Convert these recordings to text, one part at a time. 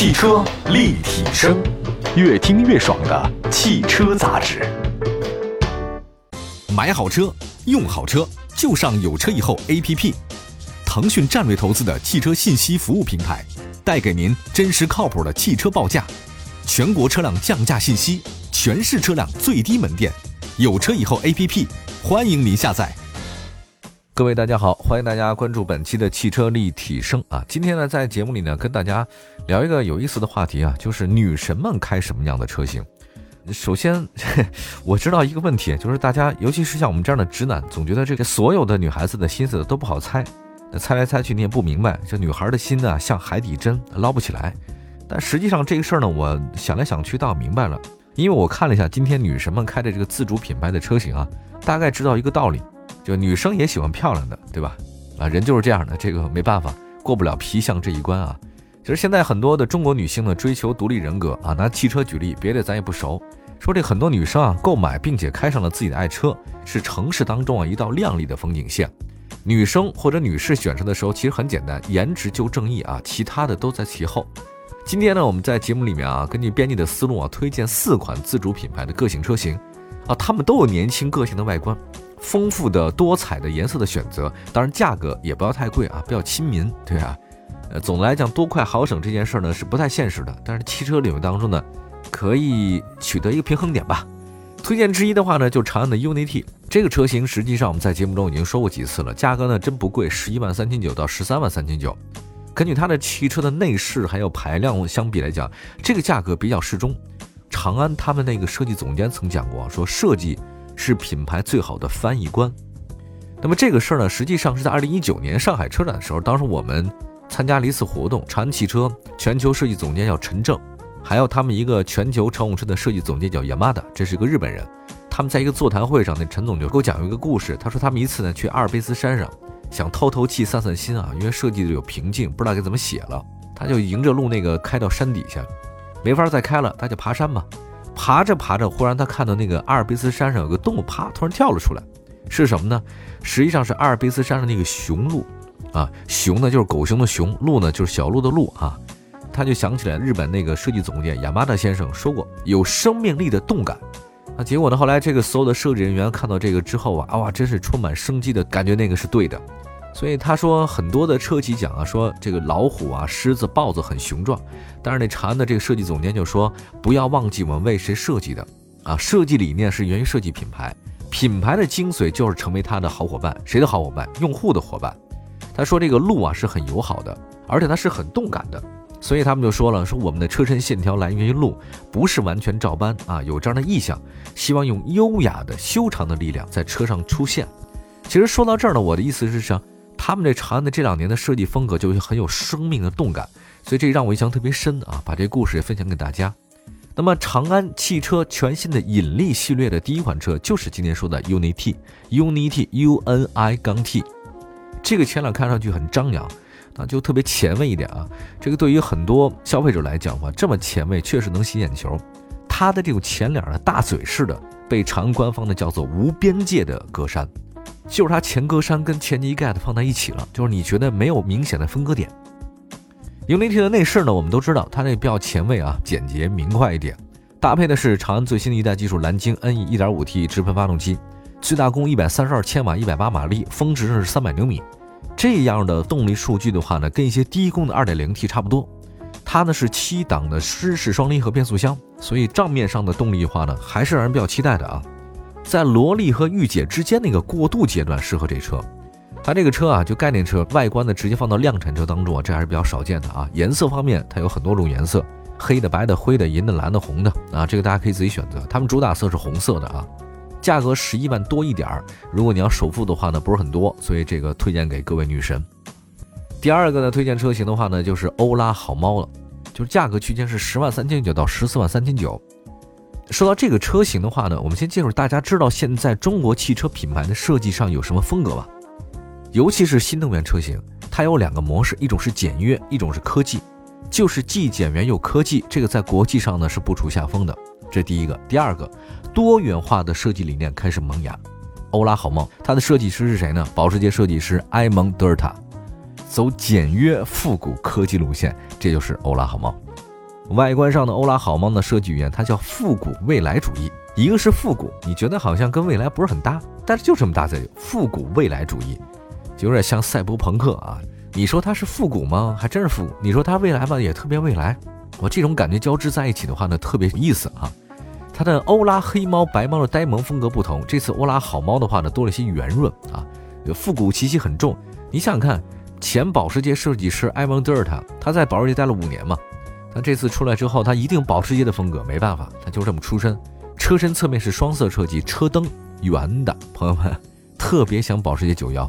汽车立体声，越听越爽的汽车杂志。买好车，用好车，就上有车以后 APP。腾讯战略投资的汽车信息服务平台，带给您真实靠谱的汽车报价，全国车辆降价信息，全市车辆最低门店。有车以后 APP，欢迎您下载。各位大家好，欢迎大家关注本期的汽车立体声啊！今天呢，在节目里呢，跟大家聊一个有意思的话题啊，就是女神们开什么样的车型。首先，我知道一个问题，就是大家，尤其是像我们这样的直男，总觉得这个所有的女孩子的心思都不好猜，那猜来猜去你也不明白，这女孩的心呢，像海底针，捞不起来。但实际上这个事儿呢，我想来想去倒明白了，因为我看了一下今天女神们开的这个自主品牌的车型啊，大概知道一个道理。就女生也喜欢漂亮的，对吧？啊，人就是这样的，这个没办法，过不了皮相这一关啊。其实现在很多的中国女性呢，追求独立人格啊。拿汽车举例，别的咱也不熟。说这很多女生啊，购买并且开上了自己的爱车，是城市当中啊一道亮丽的风景线。女生或者女士选车的时候，其实很简单，颜值就正义啊，其他的都在其后。今天呢，我们在节目里面啊，根据编辑的思路啊，推荐四款自主品牌的个性车型啊，它们都有年轻个性的外观。丰富的多彩的颜色的选择，当然价格也不要太贵啊，比较亲民，对啊。呃，总的来讲，多快好省这件事呢是不太现实的，但是汽车领域当中呢，可以取得一个平衡点吧。推荐之一的话呢，就长安的 UNI-T 这个车型，实际上我们在节目中已经说过几次了，价格呢真不贵，十一万三千九到十三万三千九。根据它的汽车的内饰还有排量相比来讲，这个价格比较适中。长安他们那个设计总监曾讲过，说设计。是品牌最好的翻译官。那么这个事儿呢，实际上是在二零一九年上海车展的时候，当时我们参加了一次活动，长安汽车全球设计总监叫陈正，还有他们一个全球乘用车的设计总监叫 Yamada，这是一个日本人。他们在一个座谈会上，那陈总就给我讲一个故事。他说他们一次呢去阿尔卑斯山上，想透透气、散散心啊，因为设计的有瓶颈，不知道该怎么写了，他就迎着路那个开到山底下，没法再开了，他就爬山嘛。爬着爬着，忽然他看到那个阿尔卑斯山上有个动物，啪，突然跳了出来，是什么呢？实际上是阿尔卑斯山上那个雄鹿，啊，雄呢就是狗熊的熊，鹿呢就是小鹿的鹿啊。他就想起来日本那个设计总监亚麻达先生说过，有生命力的动感。啊，结果呢，后来这个所有的设计人员看到这个之后啊，哇，真是充满生机的感觉，那个是对的。所以他说很多的车企讲啊，说这个老虎啊、狮子、豹子很雄壮，但是那长安的这个设计总监就说，不要忘记我们为谁设计的啊，设计理念是源于设计品牌，品牌的精髓就是成为他的好伙伴，谁的好伙伴？用户的伙伴。他说这个路啊是很友好的，而且它是很动感的，所以他们就说了，说我们的车身线条来源于路，不是完全照搬啊，有这样的意向，希望用优雅的修长的力量在车上出现。其实说到这儿呢，我的意思是想。他们这长安的这两年的设计风格就很有生命的动感，所以这让我印象特别深啊！把这故事也分享给大家。那么长安汽车全新的引力系列的第一款车就是今天说的 UNI-T，UNI-T，U N I 杠 T。这个前脸看上去很张扬，那就特别前卫一点啊。这个对于很多消费者来讲的话，这么前卫确实能吸眼球。它的这种前脸的大嘴式的，被长安官方的叫做无边界的格栅。就是它前格栅跟前机盖的放在一起了，就是你觉得没有明显的分割点。UNI-T 的内饰呢，我们都知道它那比较前卫啊，简洁明快一点，搭配的是长安最新的一代技术蓝鲸 NE 1.5T 直喷发动机，最大功一百三十二千瓦，一百八马力，峰值是三百牛米。这样的动力数据的话呢，跟一些低功的 2.0T 差不多。它呢是七档的湿式双离合变速箱，所以账面上的动力的话呢，还是让人比较期待的啊。在萝莉和御姐之间那个过渡阶段适合这车，它这个车啊，就概念车外观呢，直接放到量产车当中啊，这还是比较少见的啊。颜色方面，它有很多种颜色，黑的、白的、灰的、银的、蓝的、红的啊，这个大家可以自己选择。他们主打色是红色的啊，价格十一万多一点儿。如果你要首付的话呢，不是很多，所以这个推荐给各位女神。第二个呢，推荐车型的话呢，就是欧拉好猫了，就是价格区间是十万三千九到十四万三千九。说到这个车型的话呢，我们先介绍大家知道现在中国汽车品牌的设计上有什么风格吧？尤其是新能源车型，它有两个模式，一种是简约，一种是科技，就是既简约又科技，这个在国际上呢是不处下风的。这第一个，第二个，多元化的设计理念开始萌芽。欧拉好梦，它的设计师是谁呢？保时捷设计师埃蒙德尔塔，走简约复古科技路线，这就是欧拉好梦。外观上的欧拉好猫的设计语言，它叫复古未来主义。一个是复古，你觉得好像跟未来不是很搭，但是就这么大字，复古未来主义，就有点像赛博朋克啊。你说它是复古吗？还真是复古。你说它未来吧，也特别未来。我这种感觉交织在一起的话呢，特别有意思啊。它的欧拉黑猫、白猫的呆萌风格不同，这次欧拉好猫的话呢，多了些圆润啊，复古气息很重。你想想看，前保时捷设计师埃蒙德尔塔，他在保时捷待了五年嘛。他这次出来之后，他一定保时捷的风格，没办法，他就这么出身。车身侧面是双色设计，车灯圆的，朋友们特别想保时捷91。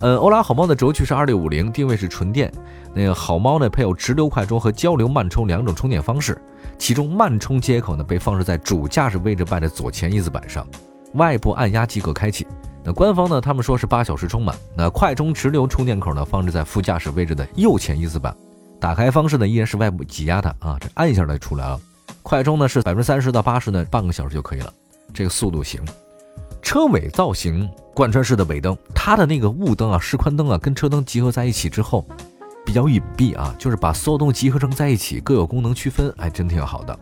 嗯。欧拉好猫的轴距是2650，定位是纯电。那个好猫呢，配有直流快充和交流慢充两种充电方式，其中慢充接口呢被放置在主驾驶位置外的左前翼子板上，外部按压即可开启。那官方呢，他们说是八小时充满。那快充直流充电口呢，放置在副驾驶位置的右前翼子板。打开方式呢依然是外部挤压它啊，这按一下它就出来了。快充呢是百分之三十到八十呢，半个小时就可以了，这个速度行。车尾造型贯穿式的尾灯，它的那个雾灯啊、示宽灯啊，跟车灯集合在一起之后，比较隐蔽啊，就是把所有东西集合成在一起，各有功能区分，哎，真挺好的。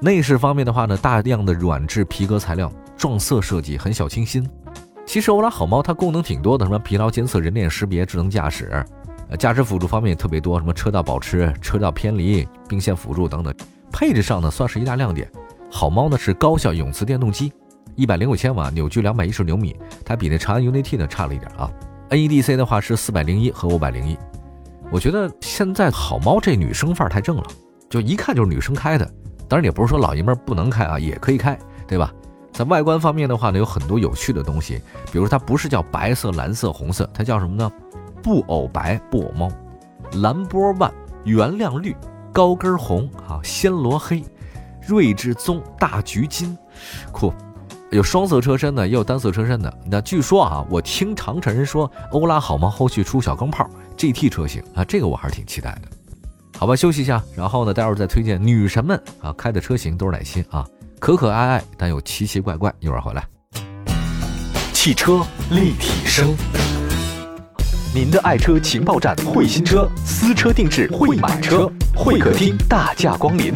内饰方面的话呢，大量的软质皮革材料，撞色设计很小清新。其实欧拉好猫它功能挺多的，什么疲劳监测、人脸识别、智能驾驶。呃，驾驶辅助方面也特别多，什么车道保持、车道偏离、并线辅助等等。配置上呢，算是一大亮点。好猫呢是高效永磁电动机，一百零五千瓦，扭矩两百一十牛米，它比那长安 UNI-T 呢差了一点啊。NEDC 的话是四百零一和五百零一。我觉得现在好猫这女生范儿太正了，就一看就是女生开的。当然也不是说老爷们儿不能开啊，也可以开，对吧？在外观方面的话呢，有很多有趣的东西，比如它不是叫白色、蓝色、红色，它叫什么呢？布偶白布偶猫，蓝波万原亮绿高跟红啊，暹罗黑，睿智棕大橘金，酷，有双色车身的，也有单色车身的。那据说啊，我听长城人说，欧拉好猫后续出小钢炮 GT 车型啊，这个我还是挺期待的。好吧，休息一下，然后呢，待会儿再推荐女神们啊开的车型都是哪些啊？可可爱爱但又奇奇怪怪，一会儿回来。汽车立体声。您的爱车情报站，会新车，私车定制，会买车，会客厅大驾光临，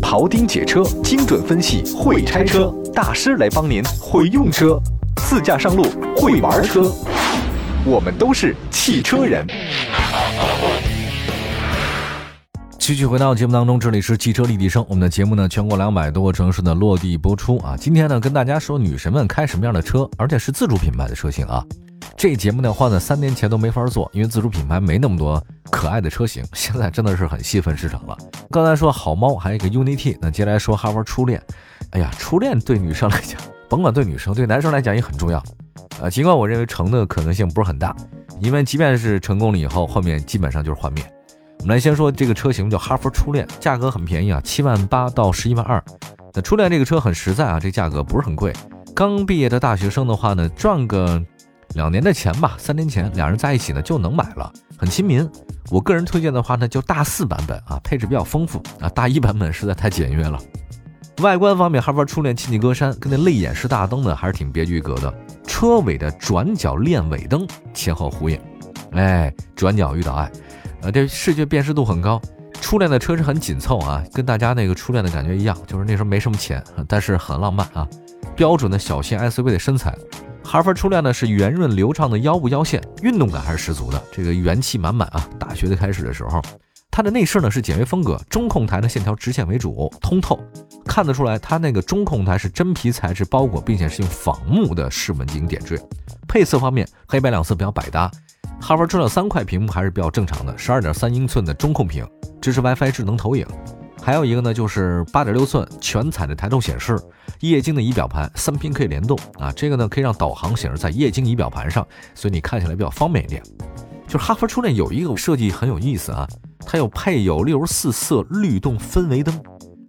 庖丁解车，精准分析，会拆车大师来帮您，会用车，自驾上路，会玩车，我们都是汽车人。继续回到节目当中，这里是汽车立体声，我们的节目呢，全国两百多个城市的落地播出啊。今天呢，跟大家说女神们开什么样的车，而且是自主品牌的车型啊。这节目的话呢，三年前都没法做，因为自主品牌没那么多可爱的车型。现在真的是很细分市场了。刚才说好猫，还有一个 Unity，那接下来说哈佛初恋。哎呀，初恋对女生来讲，甭管对女生，对男生来讲也很重要。呃，尽管我认为成的可能性不是很大，因为即便是成功了以后，后面基本上就是幻灭。我们来先说这个车型叫哈佛初恋，价格很便宜啊，七万八到十一万二。那初恋这个车很实在啊，这价格不是很贵。刚毕业的大学生的话呢，赚个。两年的钱吧，三年前两人在一起呢就能买了，很亲民。我个人推荐的话呢，就大四版本啊，配置比较丰富啊，大一版本实在太简约了。外观方面，哈弗初恋进气格栅跟那泪眼式大灯呢还是挺别具一格的。车尾的转角链尾灯前后呼应，哎，转角遇到爱，呃，这视觉辨识度很高。初恋的车是很紧凑啊，跟大家那个初恋的感觉一样，就是那时候没什么钱，但是很浪漫啊，标准的小型 SUV 的身材。哈弗初恋呢是圆润流畅的腰部腰线，运动感还是十足的，这个元气满满啊！大学的开始的时候，它的内饰呢是简约风格，中控台的线条直线为主，通透，看得出来它那个中控台是真皮材质包裹，并且是用仿木的饰纹进行点缀。配色方面，黑白两色比较百搭。哈弗初恋三块屏幕还是比较正常的，十二点三英寸的中控屏，支持 WiFi 智能投影。还有一个呢，就是八点六寸全彩的抬头显示，液晶的仪表盘，三屏可以联动啊。这个呢可以让导航显示在液晶仪表盘上，所以你看起来比较方便一点。就是哈弗初恋有一个设计很有意思啊，它有配有六十四色律动氛围灯，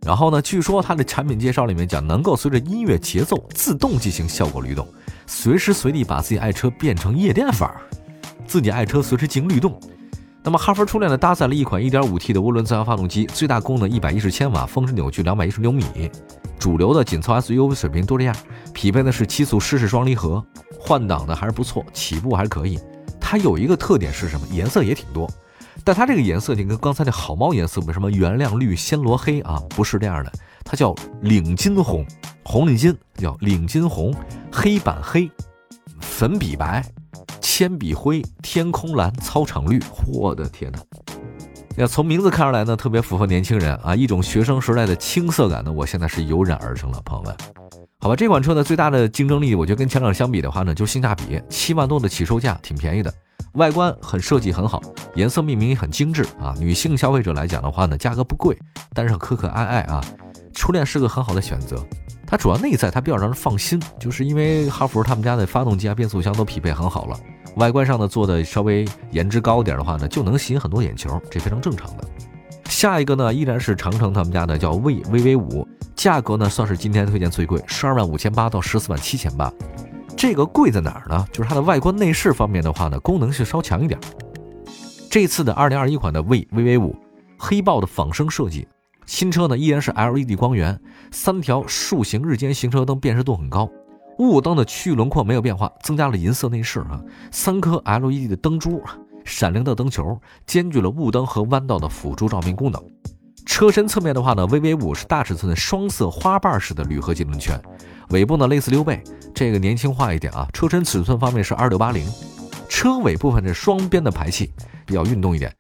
然后呢，据说它的产品介绍里面讲，能够随着音乐节奏自动进行效果律动，随时随地把自己爱车变成夜店范儿，自己爱车随时进行律动。那么哈弗初恋呢，搭载了一款 1.5T 的涡轮增压发动机，最大功率110千瓦，峰值扭矩210牛米。主流的紧凑 SUV 水平都这样，匹配的是七速湿式双离合，换挡的还是不错，起步还是可以。它有一个特点是什么？颜色也挺多。但它这个颜色，就跟刚才那好猫颜色，为什么原谅绿、暹罗黑啊？不是这样的，它叫领金红，红领巾叫领金红，黑板黑，粉笔白，铅笔灰，天空蓝，操场绿。我的天哪！要从名字看出来呢，特别符合年轻人啊，一种学生时代的青涩感呢，我现在是油然而生了，朋友们。好吧，这款车呢最大的竞争力，我觉得跟前两相比的话呢，就是性价比，七万多的起售价，挺便宜的。外观很设计很好，颜色命名也很精致啊。女性消费者来讲的话呢，价格不贵，但是可可爱爱啊。初恋是个很好的选择。它主要内在它比较让人放心，就是因为哈弗他们家的发动机啊、变速箱都匹配很好了。外观上呢做的稍微颜值高一点的话呢，就能吸引很多眼球，这非常正常的。下一个呢依然是长城他们家的叫 V V V 五。价格呢，算是今天推荐最贵，十二万五千八到十四万七千八。这个贵在哪儿呢？就是它的外观内饰方面的话呢，功能性稍强一点。这次的二零二一款的 V V V 五，黑豹的仿生设计，新车呢依然是 LED 光源，三条竖形日间行车灯辨识度很高，雾灯的区域轮廓没有变化，增加了银色内饰啊，三颗 LED 的灯珠，闪亮的灯球，兼具了雾灯和弯道的辅助照明功能。车身侧面的话呢，VV 五是大尺寸的双色花瓣式的铝合金轮圈，尾部呢类似溜背，这个年轻化一点啊。车身尺寸方面是二六八零，车尾部分是双边的排气，比较运动一点。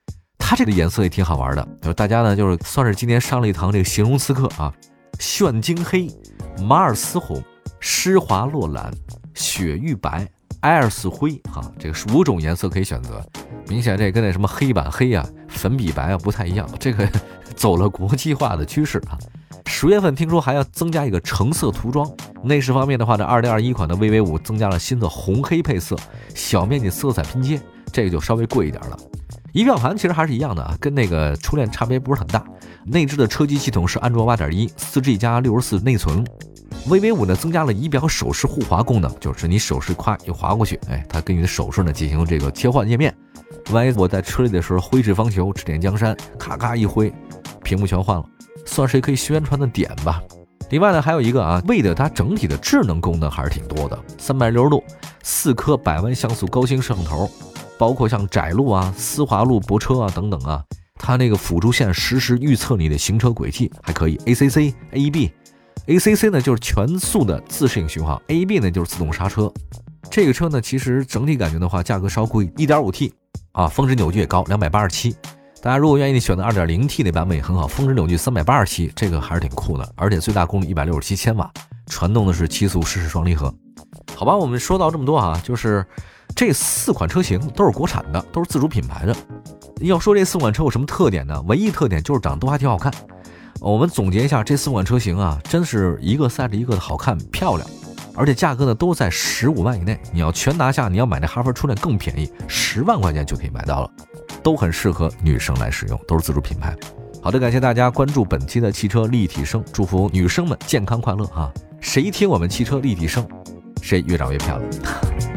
这个颜色也挺好玩的，就大家呢就是算是今天上了一堂这个形容词课啊，炫金黑、马尔斯红、施华洛蓝、雪域白、艾尔斯灰，哈，这个是五种颜色可以选择。明显这跟那什么黑板黑啊、粉笔白啊不太一样，这个。走了国际化的趋势啊！十月份听说还要增加一个橙色涂装。内饰方面的话呢，二零二一款的 VV 五增加了新的红黑配色，小面积色彩拼接，这个就稍微贵一点了。仪表盘其实还是一样的啊，跟那个初恋差别不是很大。内置的车机系统是安卓八点一，四 G 加六十四内存。VV 五呢增加了仪表手势护滑功能，就是你手势夸一滑过去，哎，它跟你的手势呢进行这个切换页面。万一我在车里的时候挥斥方遒，指点江山，咔咔一挥。屏幕全换了，算是可以宣传的点吧。另外呢，还有一个啊，为的它整体的智能功能还是挺多的。三百六十度，四颗百万像素高清摄像头，包括像窄路啊、丝滑路泊车啊等等啊，它那个辅助线实时预测你的行车轨迹，还可以 ACC、AEB。ACC 呢就是全速的自适应巡航，AEB 呢就是自动刹车。这个车呢，其实整体感觉的话，价格稍贵，一点五 T 啊，峰值扭矩也高，两百八十七。大家如果愿意选择 2.0T 那版本也很好，峰值扭矩387，这个还是挺酷的，而且最大功率167千瓦，传动的是七速湿式双离合。好吧，我们说到这么多啊，就是这四款车型都是国产的，都是自主品牌的。要说这四款车有什么特点呢？唯一特点就是长得都还挺好看。我们总结一下，这四款车型啊，真是一个赛着一个的好看漂亮，而且价格呢都在十五万以内。你要全拿下，你要买那哈弗初恋更便宜，十万块钱就可以买到了。都很适合女生来使用，都是自主品牌。好的，感谢大家关注本期的汽车立体声，祝福女生们健康快乐啊！谁听我们汽车立体声，谁越长越漂亮。